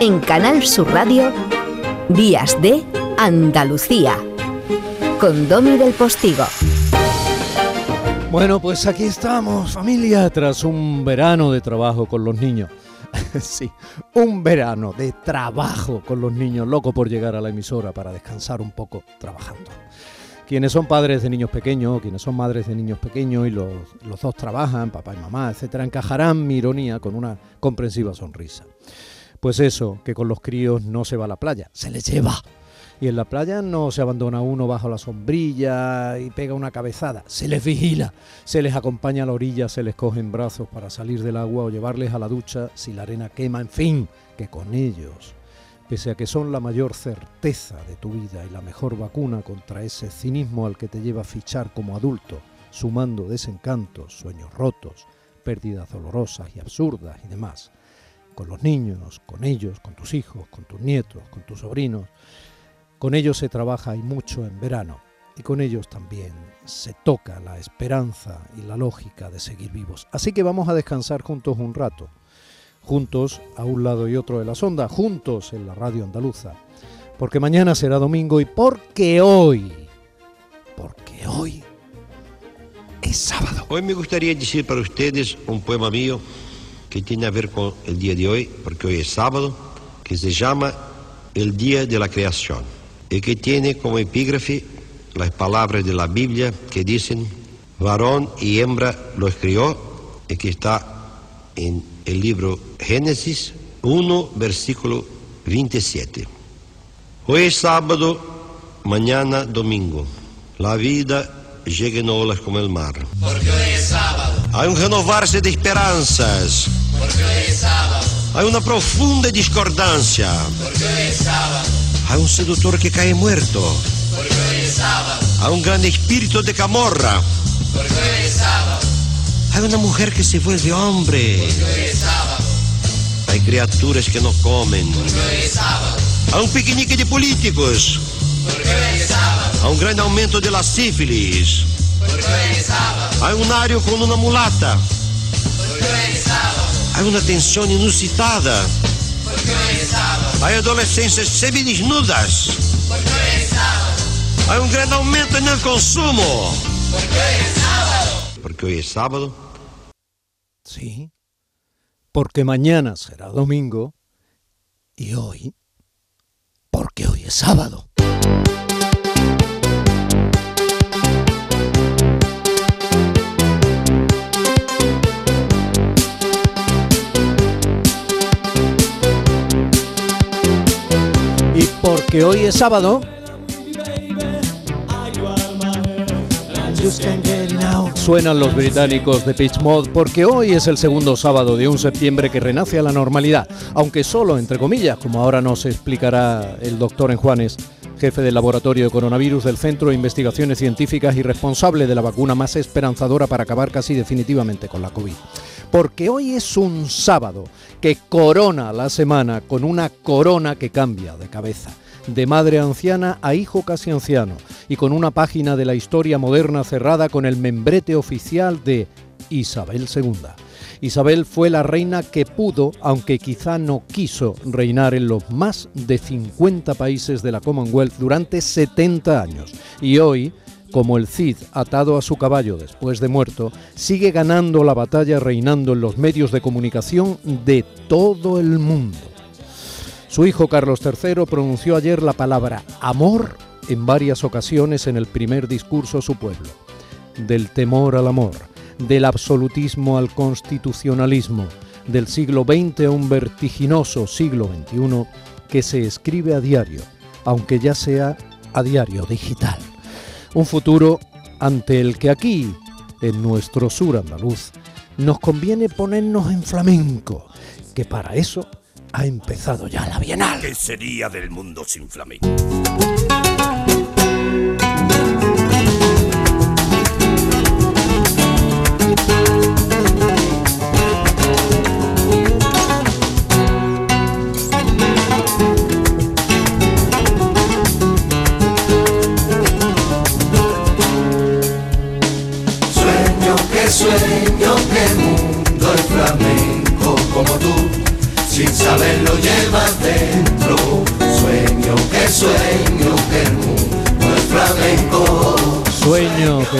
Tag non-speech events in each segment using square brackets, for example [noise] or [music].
En Canal Sur Radio, Días de Andalucía, con Domi del Postigo. Bueno, pues aquí estamos, familia, tras un verano de trabajo con los niños. [laughs] sí, un verano de trabajo con los niños, loco por llegar a la emisora para descansar un poco trabajando. Quienes son padres de niños pequeños, quienes son madres de niños pequeños y los, los dos trabajan, papá y mamá, etcétera, encajarán mi ironía con una comprensiva sonrisa. Pues eso, que con los críos no se va a la playa, se les lleva. Y en la playa no se abandona uno bajo la sombrilla y pega una cabezada, se les vigila, se les acompaña a la orilla, se les coge en brazos para salir del agua o llevarles a la ducha si la arena quema, en fin, que con ellos, pese a que son la mayor certeza de tu vida y la mejor vacuna contra ese cinismo al que te lleva a fichar como adulto, sumando desencantos, sueños rotos, pérdidas dolorosas y absurdas y demás, con los niños, con ellos, con tus hijos, con tus nietos, con tus sobrinos, con ellos se trabaja y mucho en verano. Y con ellos también se toca la esperanza y la lógica de seguir vivos. Así que vamos a descansar juntos un rato, juntos a un lado y otro de la sonda, juntos en la radio andaluza, porque mañana será domingo y porque hoy, porque hoy es sábado. Hoy me gustaría decir para ustedes un poema mío que tiene a ver con el día de hoy, porque hoy es sábado, que se llama El Día de la Creación y que tiene como epígrafe las palabras de la Biblia que dicen, varón y hembra los crió, y que está en el libro Génesis 1, versículo 27. Hoy es sábado, mañana domingo. La vida llega en olas como el mar. Porque hoy es sábado. Hay un renovarse de esperanzas. Porque hoy es sábado. Hay una profunda discordancia. Porque hoy es sábado. Hay un seductor que cae muerto. Porque hoy es sábado. Hay un gran espíritu de camorra. Porque hoy es. Hay una mujer que se vuelve hombre. Porque hoy es sábado. Hay criaturas que no comen. Porque hoy es sábado. Hay un piquenique de políticos. Porque hoy es sábado. Hay un gran aumento de la sífilis. Porque hoy es sábado. Hay un ario con una mulata. Porque hoy es sábado. Hay una tensión inusitada. Porque hoy es sábado. Hay adolescentes semidesnudas. Porque hoy es sábado. Hay un gran aumento en el consumo. Porque hoy es sábado. Porque hoy es sábado. Sí, porque mañana será domingo y hoy, porque hoy es sábado. Y porque hoy es sábado, Suenan los británicos de Pitch Mod porque hoy es el segundo sábado de un septiembre que renace a la normalidad, aunque solo entre comillas, como ahora nos explicará el doctor en Juanes, jefe del laboratorio de coronavirus del Centro de Investigaciones Científicas y responsable de la vacuna más esperanzadora para acabar casi definitivamente con la COVID. Porque hoy es un sábado que corona la semana con una corona que cambia de cabeza de madre anciana a hijo casi anciano, y con una página de la historia moderna cerrada con el membrete oficial de Isabel II. Isabel fue la reina que pudo, aunque quizá no quiso, reinar en los más de 50 países de la Commonwealth durante 70 años. Y hoy, como el Cid atado a su caballo después de muerto, sigue ganando la batalla reinando en los medios de comunicación de todo el mundo. Su hijo Carlos III pronunció ayer la palabra amor en varias ocasiones en el primer discurso a su pueblo. Del temor al amor, del absolutismo al constitucionalismo, del siglo XX a un vertiginoso siglo XXI que se escribe a diario, aunque ya sea a diario digital. Un futuro ante el que aquí, en nuestro sur andaluz, nos conviene ponernos en flamenco, que para eso ha empezado ya la Bienal. ¿Qué sería del mundo sin flamenco?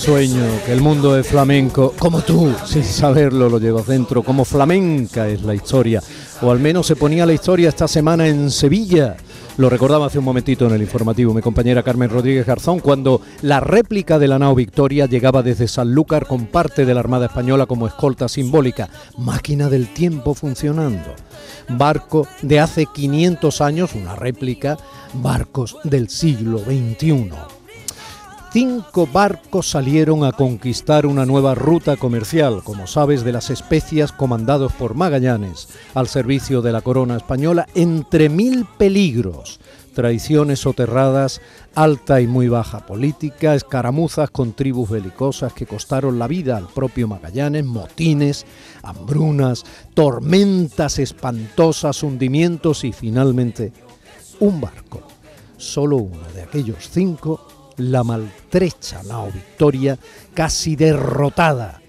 Sueño, que el mundo es flamenco, como tú, sin saberlo lo llevas dentro, como flamenca es la historia, o al menos se ponía la historia esta semana en Sevilla. Lo recordaba hace un momentito en el informativo mi compañera Carmen Rodríguez Garzón cuando la réplica de la nao Victoria llegaba desde Sanlúcar con parte de la Armada Española como escolta simbólica, máquina del tiempo funcionando. Barco de hace 500 años, una réplica, barcos del siglo XXI cinco barcos salieron a conquistar una nueva ruta comercial, como sabes, de las especias comandados por Magallanes, al servicio de la corona española, entre mil peligros, traiciones soterradas, alta y muy baja política, escaramuzas con tribus belicosas que costaron la vida al propio Magallanes, motines, hambrunas, tormentas espantosas, hundimientos y finalmente un barco, solo uno de aquellos cinco, la maltrecha nao Victoria, casi derrotada,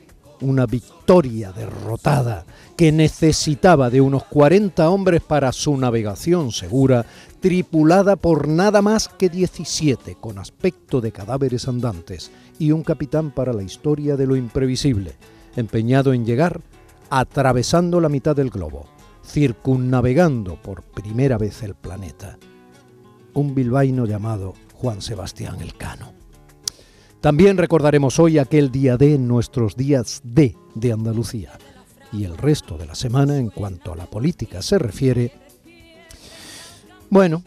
una victoria derrotada que necesitaba de unos 40 hombres para su navegación segura, tripulada por nada más que 17, con aspecto de cadáveres andantes, y un capitán para la historia de lo imprevisible, empeñado en llegar atravesando la mitad del globo, circunnavegando por primera vez el planeta. Un bilbaíno llamado Juan Sebastián Elcano. También recordaremos hoy aquel día de nuestros días de de Andalucía y el resto de la semana en cuanto a la política se refiere, bueno,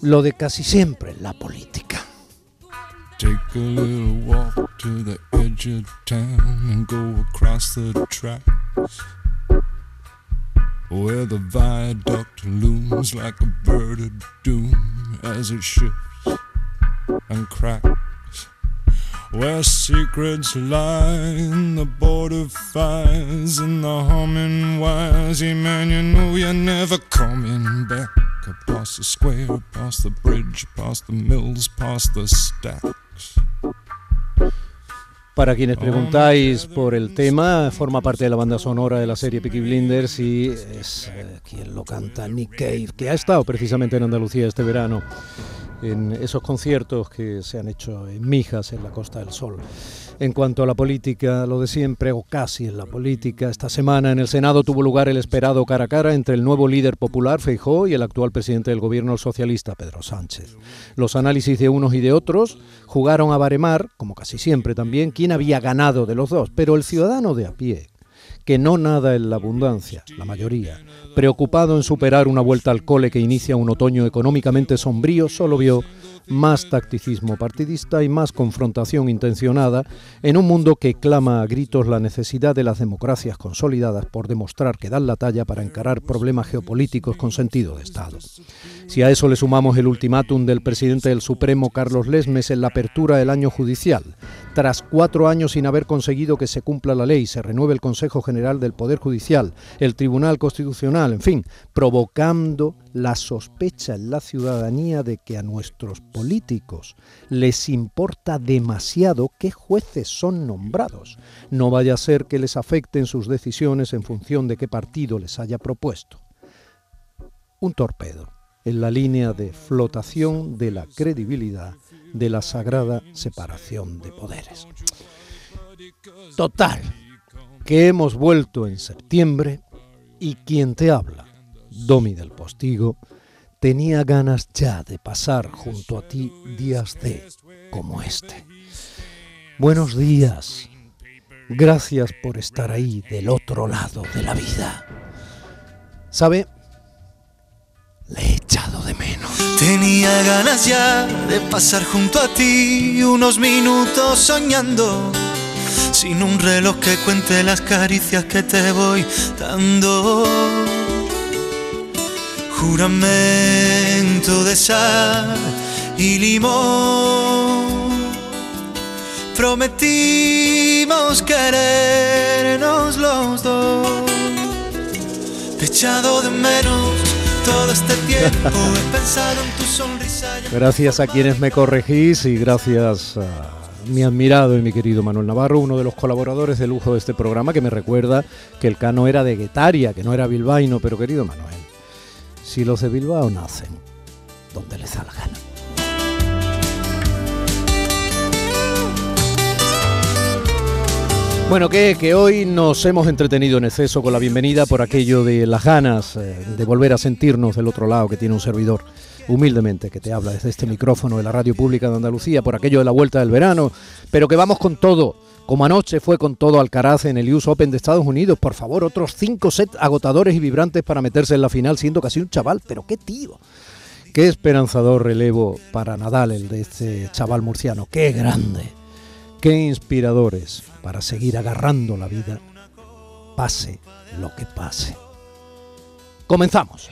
lo de casi siempre la política. Take a little walk to the edge of town and go across the tracks where the viaduct looms like a bird of doom as it shifts and cracks. Where secrets lie in the border fires and the humming wires. Yeah, man, you know you're never coming back. Past the square, past the bridge, past the mills, past the stacks. Para quienes preguntáis por el tema, forma parte de la banda sonora de la serie Peaky Blinders y es eh, quien lo canta Nick Cave, que ha estado precisamente en Andalucía este verano en esos conciertos que se han hecho en Mijas, en la Costa del Sol. En cuanto a la política, lo de siempre, o casi en la política, esta semana en el Senado tuvo lugar el esperado cara a cara entre el nuevo líder popular, Feijó, y el actual presidente del gobierno socialista, Pedro Sánchez. Los análisis de unos y de otros jugaron a baremar, como casi siempre también, quién había ganado de los dos, pero el ciudadano de a pie, que no nada en la abundancia, la mayoría, preocupado en superar una vuelta al cole que inicia un otoño económicamente sombrío, solo vio más tacticismo partidista y más confrontación intencionada en un mundo que clama a gritos la necesidad de las democracias consolidadas por demostrar que dan la talla para encarar problemas geopolíticos con sentido de Estado. Si a eso le sumamos el ultimátum del presidente del Supremo, Carlos Lesmes, en la apertura del año judicial, tras cuatro años sin haber conseguido que se cumpla la ley, se renueve el Consejo General del Poder Judicial, el Tribunal Constitucional, en fin, provocando la sospecha en la ciudadanía de que a nuestros políticos les importa demasiado qué jueces son nombrados. No vaya a ser que les afecten sus decisiones en función de qué partido les haya propuesto. Un torpedo en la línea de flotación de la credibilidad de la sagrada separación de poderes. Total, que hemos vuelto en septiembre y quien te habla, Domi del Postigo, tenía ganas ya de pasar junto a ti días de como este. Buenos días. Gracias por estar ahí del otro lado de la vida. ¿Sabe? Le he echado de menos. Tenía ganas ya de pasar junto a ti unos minutos soñando. Sin un reloj que cuente las caricias que te voy dando. Juramento de sal y limón. Prometimos querernos los dos. Te he echado de menos todo este tiempo. [laughs] He pensado en tu sonrisa. Gracias a quienes me corregís y gracias a mi admirado y mi querido Manuel Navarro, uno de los colaboradores de lujo de este programa, que me recuerda que el cano era de Guetaria, que no era bilbaíno, pero querido Manuel, si los de Bilbao nacen donde les da la gana. Bueno, que, que, hoy nos hemos entretenido en exceso con la bienvenida por aquello de las ganas eh, de volver a sentirnos del otro lado que tiene un servidor humildemente que te habla desde este micrófono de la radio pública de Andalucía por aquello de la vuelta del verano, pero que vamos con todo. Como anoche fue con todo Alcaraz en el US Open de Estados Unidos, por favor, otros cinco sets agotadores y vibrantes para meterse en la final siendo casi un chaval, pero qué tío. Qué esperanzador relevo para Nadal el de este chaval murciano, qué grande. Qué inspiradores para seguir agarrando la vida, pase lo que pase. Comenzamos.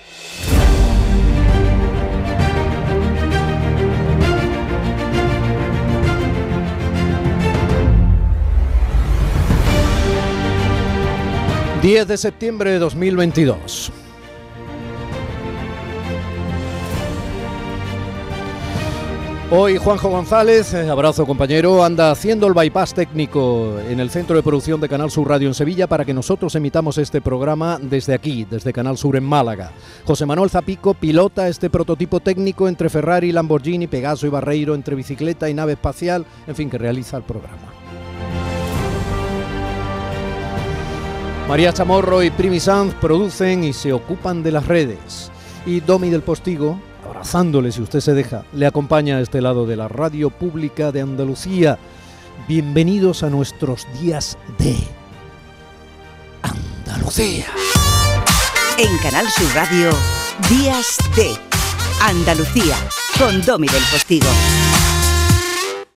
...10 de septiembre de 2022... Hoy Juanjo González, eh, abrazo compañero, anda haciendo el bypass técnico en el centro de producción de Canal Sur Radio en Sevilla para que nosotros emitamos este programa desde aquí, desde Canal Sur en Málaga. José Manuel Zapico pilota este prototipo técnico entre Ferrari, Lamborghini, Pegaso y Barreiro, entre bicicleta y nave espacial, en fin, que realiza el programa. María Chamorro y Primi Sanz producen y se ocupan de las redes. Y Domi del Postigo, abrazándole si usted se deja, le acompaña a este lado de la radio pública de Andalucía. Bienvenidos a nuestros días de Andalucía. En Canal Sur Radio, Días de Andalucía, con Domi del Postigo.